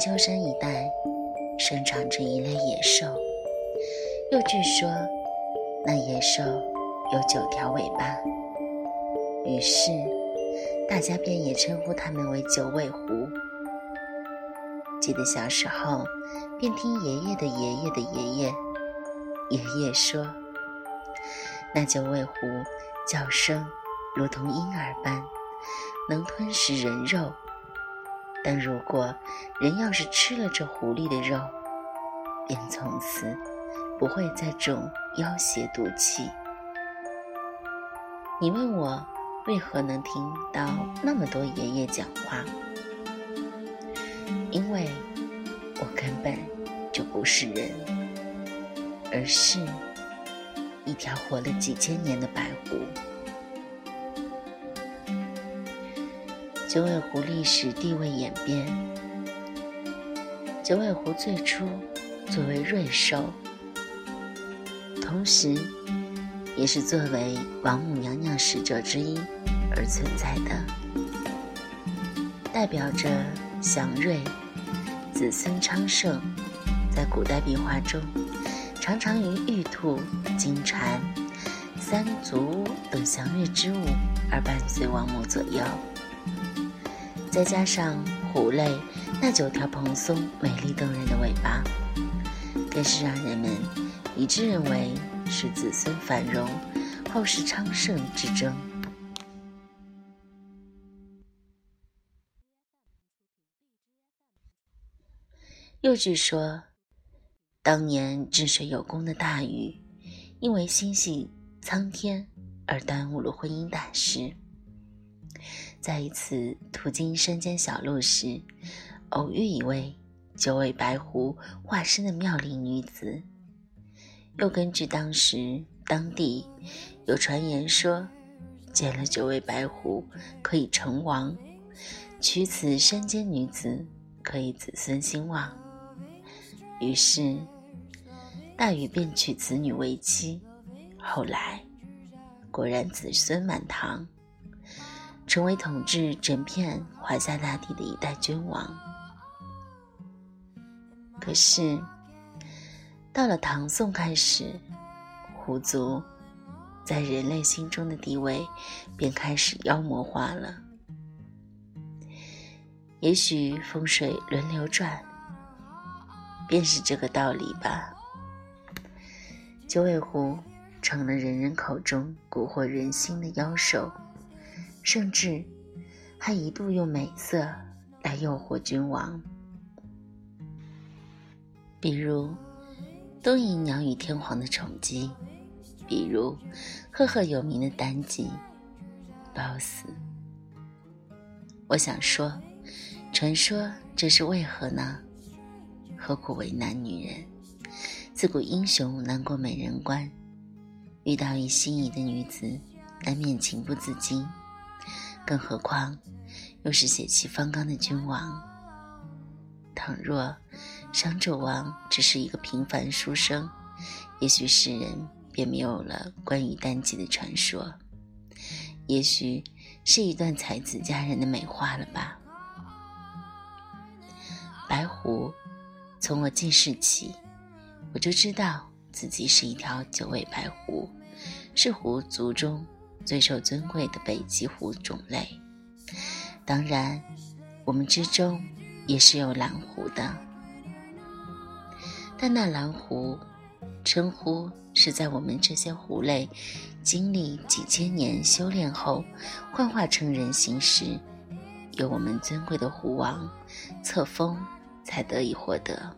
秋，山一带生长着一类野兽，又据说那野兽有九条尾巴，于是大家便也称呼它们为九尾狐。记得小时候，便听爷爷的爷爷的爷爷，爷爷说，那九尾狐叫声如同婴儿般，能吞食人肉。但如果人要是吃了这狐狸的肉，便从此不会再中妖邪毒气。你问我为何能听到那么多爷爷讲话？因为我根本就不是人，而是一条活了几千年的白狐。九尾狐历史地位演变，九尾狐最初作为瑞兽，同时也是作为王母娘娘使者之一而存在的，代表着祥瑞。子孙昌盛，在古代壁画中，常常与玉兔、金蝉、三足等祥瑞之物而伴随王母左右。再加上虎类那九条蓬松、美丽动人的尾巴，更是让人们一致认为是子孙繁荣、后世昌盛之征。又据说，当年治水有功的大禹，因为心系苍天而耽误了婚姻大事。在一次途经山间小路时，偶遇一位九尾白狐化身的妙龄女子。又根据当时当地有传言说，见了九尾白狐可以成王，娶此山间女子可以子孙兴旺。于是，大禹便娶此女为妻，后来果然子孙满堂，成为统治整片华夏大地的一代君王。可是，到了唐宋开始，狐族在人类心中的地位便开始妖魔化了。也许风水轮流转。便是这个道理吧。九尾狐成了人人口中蛊惑人心的妖兽，甚至还一度用美色来诱惑君王。比如东瀛鸟语天皇的宠姬，比如赫赫有名的妲己、褒姒。我想说，传说这是为何呢？何苦为难女人？自古英雄难过美人关，遇到一心仪的女子，难免情不自禁。更何况，又是血气方刚的君王。倘若商纣王只是一个平凡书生，也许世人便没有了关于妲己的传说，也许是一段才子佳人的美化了吧。白狐。从我记事起，我就知道自己是一条九尾白狐，是狐族中最受尊贵的北极狐种类。当然，我们之中也是有蓝狐的，但那蓝狐称呼是在我们这些狐类经历几千年修炼后，幻化成人形时，由我们尊贵的狐王册封。才得以获得。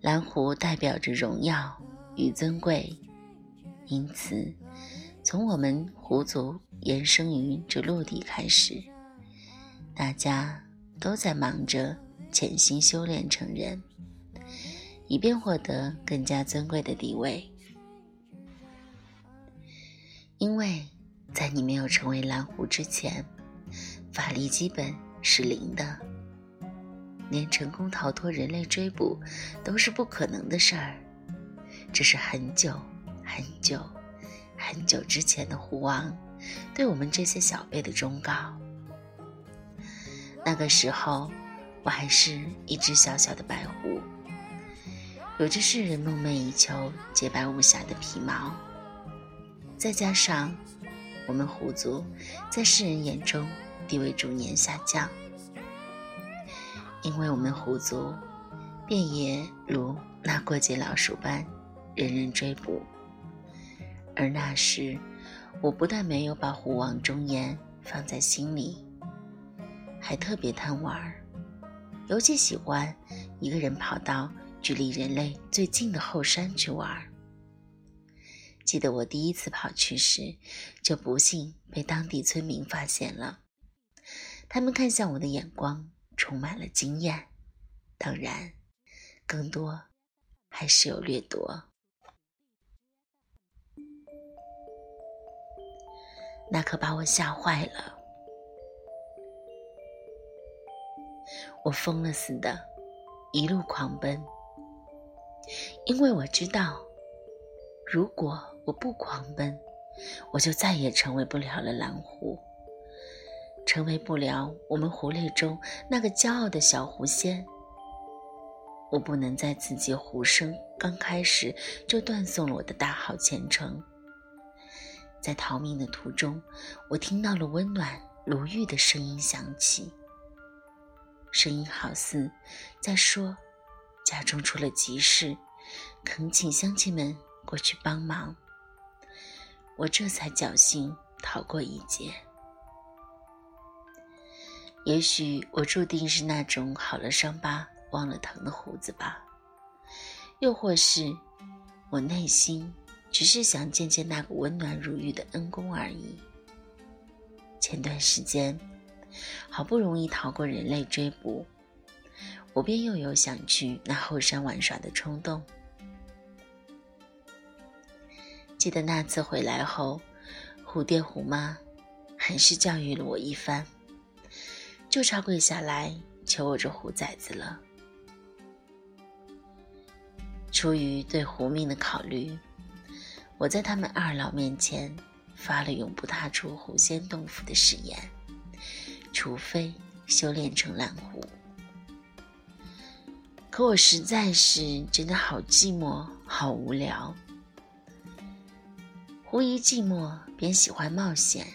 蓝狐代表着荣耀与尊贵，因此，从我们狐族延伸于这陆地开始，大家都在忙着潜心修炼成人，以便获得更加尊贵的地位。因为在你没有成为蓝狐之前，法力基本是零的。连成功逃脱人类追捕都是不可能的事儿，这是很久很久很久之前的狐王对我们这些小辈的忠告。那个时候，我还是一只小小的白狐，有着世人梦寐以求、洁白无瑕的皮毛，再加上我们狐族在世人眼中地位逐年下降，因为我们狐族便也如那过街老鼠般人人追捕，而那时我不但没有把虎王忠言放在心里。还特别贪玩，尤其喜欢一个人跑到距离人类最近的后山去玩。记得我第一次跑去时，就不幸被当地村民发现了。他们看向我的眼光充满了惊艳，当然，更多还是有掠夺。那可把我吓坏了。我疯了似的，一路狂奔，因为我知道，如果我不狂奔，我就再也成为不了了蓝狐，成为不了我们狐类中那个骄傲的小狐仙。我不能在自己狐生刚开始就断送了我的大好前程。在逃命的途中，我听到了温暖如玉的声音响起。声音好似在说：“家中出了急事，恳请乡亲们过去帮忙。”我这才侥幸逃过一劫。也许我注定是那种好了伤疤忘了疼的胡子吧，又或是我内心只是想见见那个温暖如玉的恩公而已。前段时间。好不容易逃过人类追捕，我便又有想去那后山玩耍的冲动。记得那次回来后，虎爹虎妈很是教育了我一番，就差跪下来求我这虎崽子了。出于对狐命的考虑，我在他们二老面前发了永不踏出狐仙洞府的誓言。除非修炼成蓝狐，可我实在是真的好寂寞，好无聊。狐一寂寞便喜欢冒险，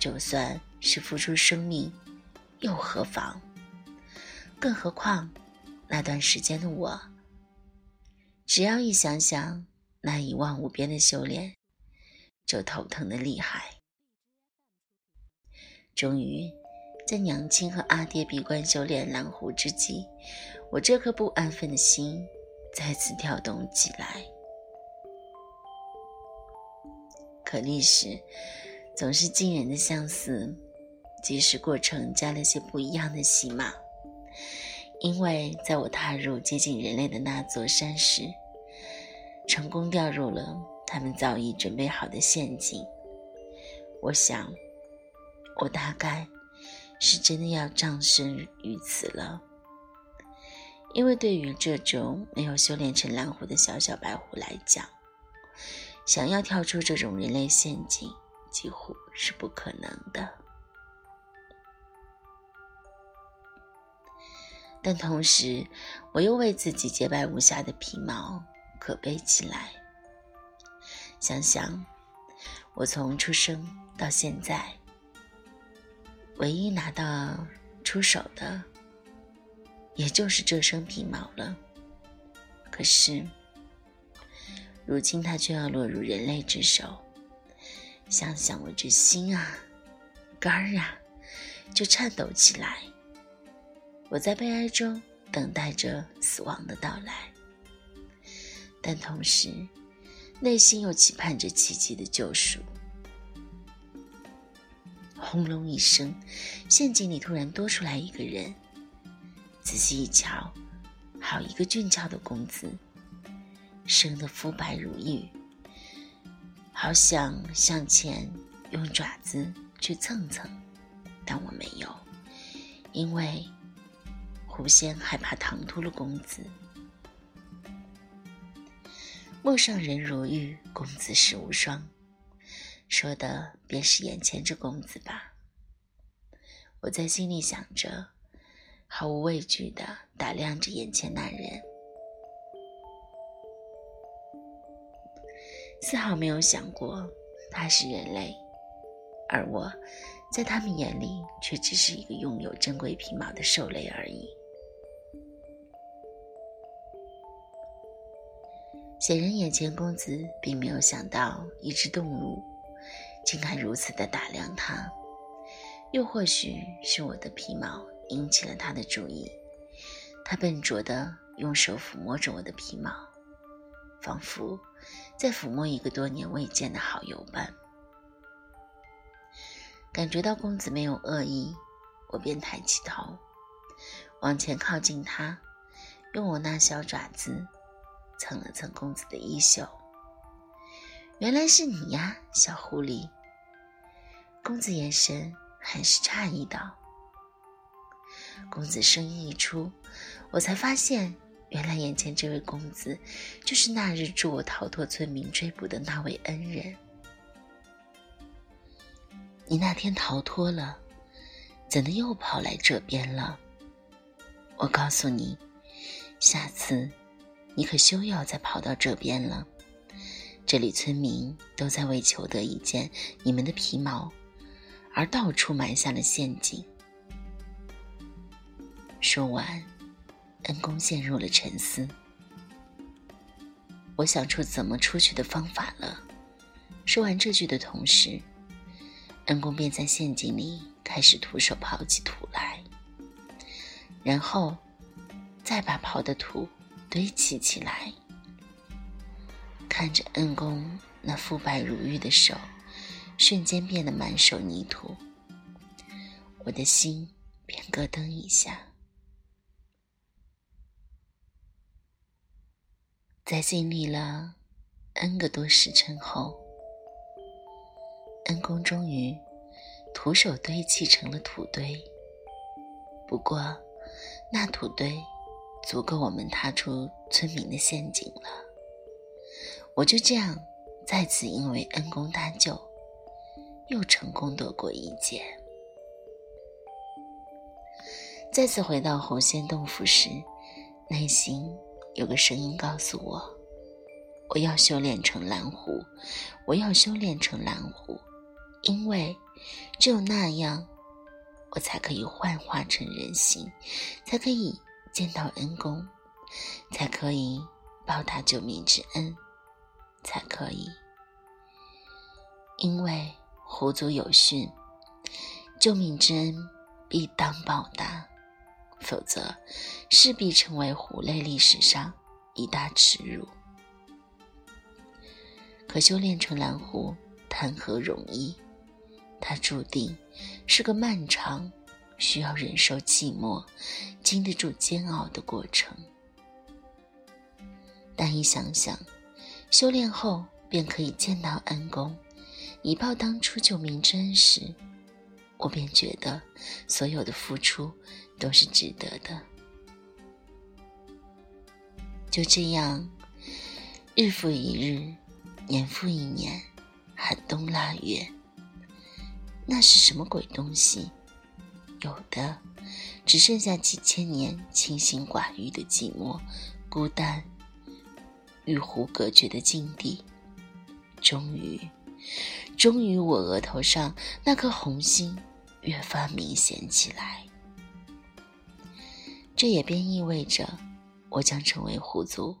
就算是付出生命，又何妨？更何况那段时间的我，只要一想想那一望无边的修炼，就头疼的厉害。终于，在娘亲和阿爹闭关修炼蓝狐之际，我这颗不安分的心再次跳动起来。可历史总是惊人的相似，即使过程加了些不一样的戏码。因为在我踏入接近人类的那座山时，成功掉入了他们早已准备好的陷阱。我想。我大概是真的要葬身于此了，因为对于这种没有修炼成蓝狐的小小白狐来讲，想要跳出这种人类陷阱几乎是不可能的。但同时，我又为自己洁白无瑕的皮毛可悲起来。想想，我从出生到现在。唯一拿到出手的，也就是这身皮毛了。可是，如今他却要落入人类之手，想想我这心啊、肝儿啊，就颤抖起来。我在悲哀中等待着死亡的到来，但同时，内心又期盼着奇迹的救赎。轰隆一声，陷阱里突然多出来一个人。仔细一瞧，好一个俊俏的公子，生得肤白如玉。好想向前用爪子去蹭蹭，但我没有，因为狐仙害怕唐突了公子。陌上人如玉，公子世无双。说的便是眼前这公子吧。我在心里想着，毫无畏惧地打量着眼前那人，丝毫没有想过他是人类，而我，在他们眼里却只是一个拥有珍贵皮毛的兽类而已。显然，眼前公子并没有想到一只动物竟敢如此的打量他。又或许是我的皮毛引起了他的注意，他笨拙地用手抚摸着我的皮毛，仿佛在抚摸一个多年未见的好友般。感觉到公子没有恶意，我便抬起头，往前靠近他，用我那小爪子蹭了蹭公子的衣袖。原来是你呀，小狐狸！公子眼神。很是诧异道：“公子声音一出，我才发现，原来眼前这位公子，就是那日助我逃脱村民追捕的那位恩人。你那天逃脱了，怎的又跑来这边了？我告诉你，下次你可休要再跑到这边了。这里村民都在为求得一件你们的皮毛。”而到处埋下了陷阱。说完，恩公陷入了沉思。我想出怎么出去的方法了。说完这句的同时，恩公便在陷阱里开始徒手刨起土来，然后再把刨的土堆砌起来。看着恩公那肤白如玉的手。瞬间变得满手泥土，我的心便咯噔一下。在经历了 n 个多时辰后，恩公终于徒手堆砌成了土堆。不过，那土堆足够我们踏出村民的陷阱了。我就这样再次因为恩公搭救。又成功躲过一劫。再次回到红仙洞府时，内心有个声音告诉我：我要修炼成蓝狐，我要修炼成蓝狐，因为只有那样，我才可以幻化成人形，才可以见到恩公，才可以报答救命之恩，才可以，因为。狐族有训，救命之恩必当报答，否则势必成为狐类历史上一大耻辱。可修炼成蓝狐，谈何容易？它注定是个漫长、需要忍受寂寞、经得住煎熬的过程。但一想想，修炼后便可以见到恩公。以报当初救命之恩时，我便觉得所有的付出都是值得的。就这样，日复一日，年复一年，寒冬腊月，那是什么鬼东西？有的只剩下几千年清心寡欲的寂寞、孤单与湖隔绝的境地。终于。终于，我额头上那颗红心越发明显起来。这也便意味着，我将成为狐族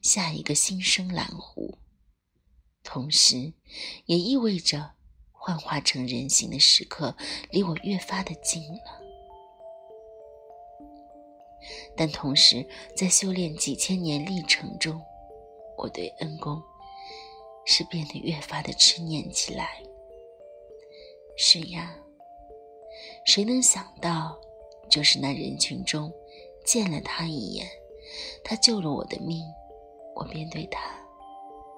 下一个新生蓝狐，同时，也意味着幻化成人形的时刻离我越发的近了。但同时，在修炼几千年历程中，我对恩公。是变得越发的痴念起来。是呀，谁能想到，就是那人群中，见了他一眼，他救了我的命，我便对他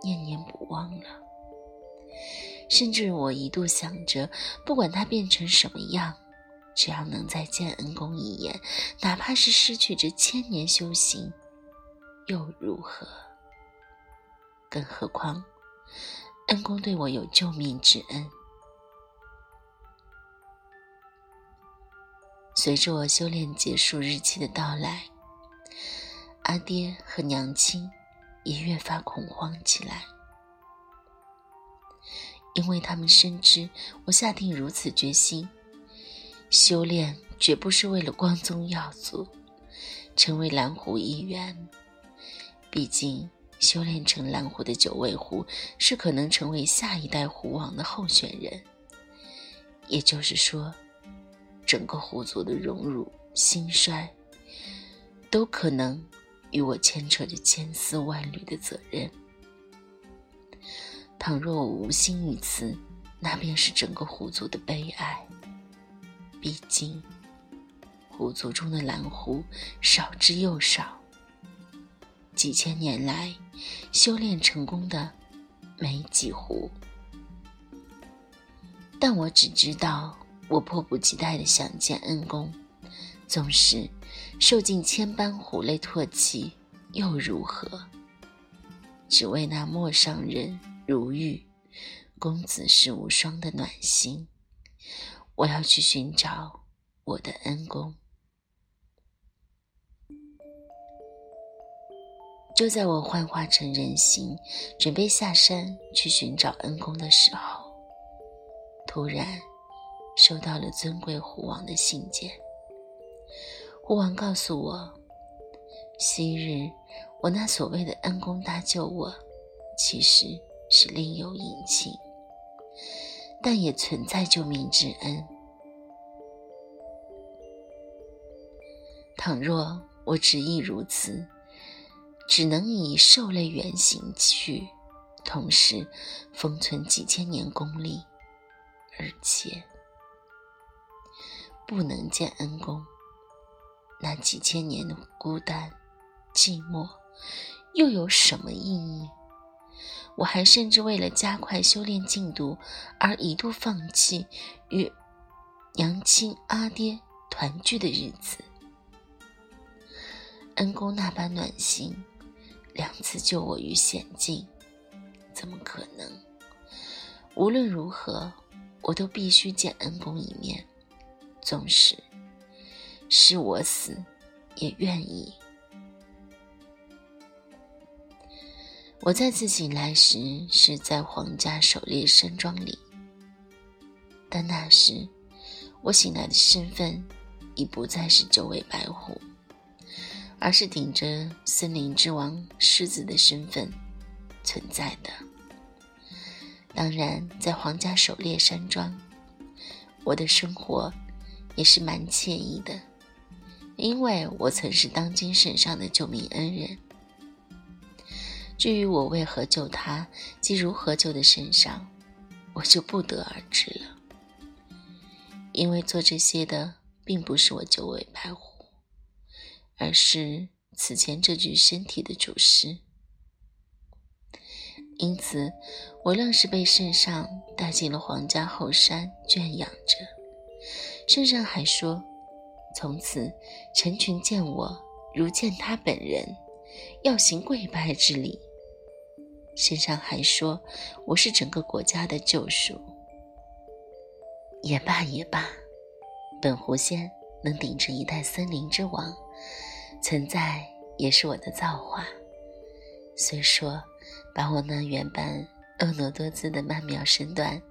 念念不忘了。甚至我一度想着，不管他变成什么样，只要能再见恩公一眼，哪怕是失去这千年修行，又如何？更何况。恩公对我有救命之恩，随着我修炼结束日期的到来，阿爹和娘亲也越发恐慌起来，因为他们深知我下定如此决心，修炼绝不是为了光宗耀祖，成为蓝狐一员。毕竟，修炼成蓝狐的九尾狐是可能成为下一代狐王的候选人。也就是说，整个狐族的荣辱兴衰，都可能与我牵扯着千丝万缕的责任。倘若我无心于此，那便是整个狐族的悲哀。毕竟，狐族中的蓝狐少之又少，几千年来修炼成功的没几户。但我只知道，我迫不及待的想见恩公，纵使受尽千般虎类唾弃，又如何？只为那陌上人如玉，公子世无双的暖心，我要去寻找我的恩公。就在我幻化成人形，准备下山去寻找恩公的时候。突然，收到了尊贵狐王的信件。狐王告诉我，昔日我那所谓的恩公搭救我，其实是另有隐情，但也存在救命之恩。倘若我执意如此，只能以兽类原形去，同时封存几千年功力。而且不能见恩公，那几千年的孤单、寂寞，又有什么意义？我还甚至为了加快修炼进度，而一度放弃与娘亲、阿爹团聚的日子。恩公那般暖心，两次救我于险境，怎么可能？无论如何。我都必须见恩公一面，纵使是我死，也愿意。我再次醒来时是在皇家狩猎山庄里，但那时我醒来的身份已不再是九尾白虎，而是顶着森林之王狮子的身份存在的。当然，在皇家狩猎山庄，我的生活也是蛮惬意的，因为我曾是当今圣上的救命恩人。至于我为何救他，及如何救的圣上，我就不得而知了。因为做这些的并不是我九尾白狐，而是此前这具身体的主师。因此，我愣是被圣上带进了皇家后山圈养着。圣上还说，从此成群见我如见他本人，要行跪拜之礼。身上还说，我是整个国家的救赎。也罢也罢，本狐仙能顶着一代森林之王，存在也是我的造化。虽说。把我那原本婀娜多姿的曼妙身段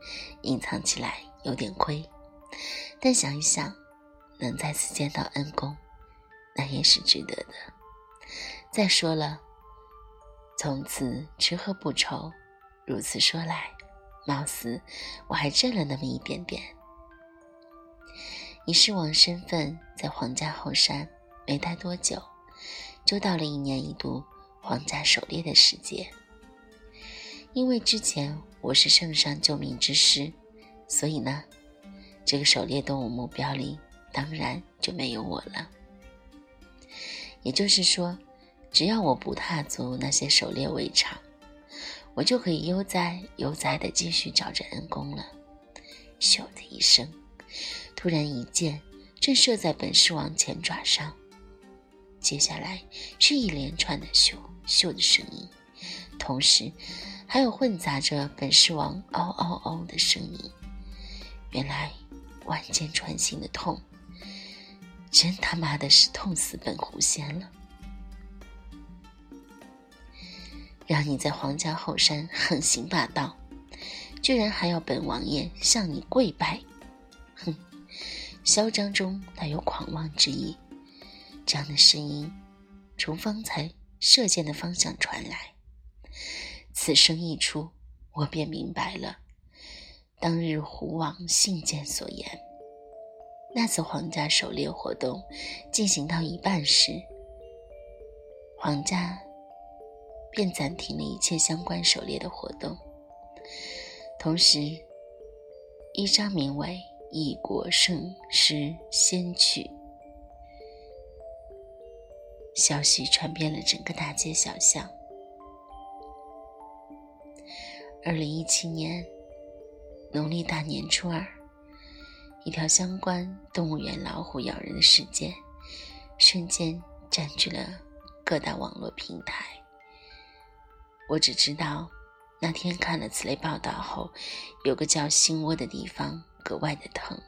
隐藏起来有点亏，但想一想，能再次见到恩公，那也是值得的。再说了，从此吃喝不愁。如此说来，貌似我还挣了那么一点点。以狮王身份在皇家后山没待多久，就到了一年一度皇家狩猎的时节。因为之前我是圣上救命之师，所以呢，这个狩猎动物目标里当然就没有我了。也就是说，只要我不踏足那些狩猎围场，我就可以悠哉悠哉地继续找着恩公了。咻的一声，突然一箭正射在本狮王前爪上，接下来是一连串的咻咻的声音，同时。还有混杂着本狮王“嗷嗷嗷”的声音，原来万箭穿心的痛，真他妈的是痛死本狐仙了！让你在皇家后山横行霸道，居然还要本王爷向你跪拜！哼，嚣张中带有狂妄之意。这样的声音从方才射箭的方向传来。此声一出，我便明白了当日胡王信件所言。那次皇家狩猎活动进行到一半时，皇家便暂停了一切相关狩猎的活动。同时，一张名为《异国圣诗仙曲》消息传遍了整个大街小巷。二零一七年农历大年初二。一条相关动物园老虎咬人的事件，瞬间占据了各大网络平台。我只知道，那天看了此类报道后，有个叫心窝的地方格外的疼，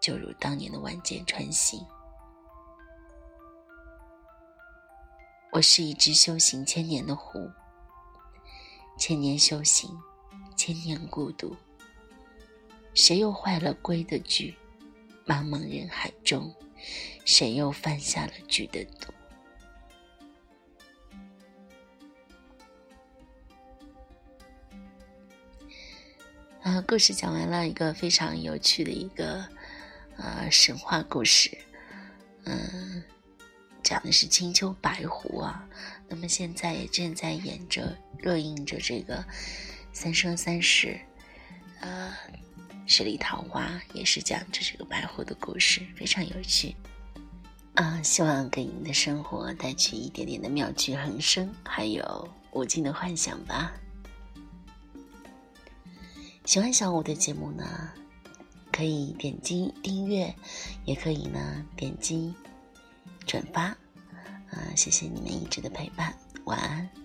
就如当年的万箭穿心。我是一只修行千年的狐，千年修行，千年孤独。谁又坏了规的矩？茫茫人海中，谁又犯下了矩的毒？啊，故事讲完了，一个非常有趣的一个呃神话故事，嗯，讲的是青丘白狐啊。那么现在也正在演着、热映着这个《三生三世》，呃。十里桃花也是讲着这个白狐的故事，非常有趣。啊，希望给您的生活带去一点点的妙趣横生，还有无尽的幻想吧。喜欢小五的节目呢，可以点击订阅，也可以呢点击转发。啊，谢谢你们一直的陪伴，晚安。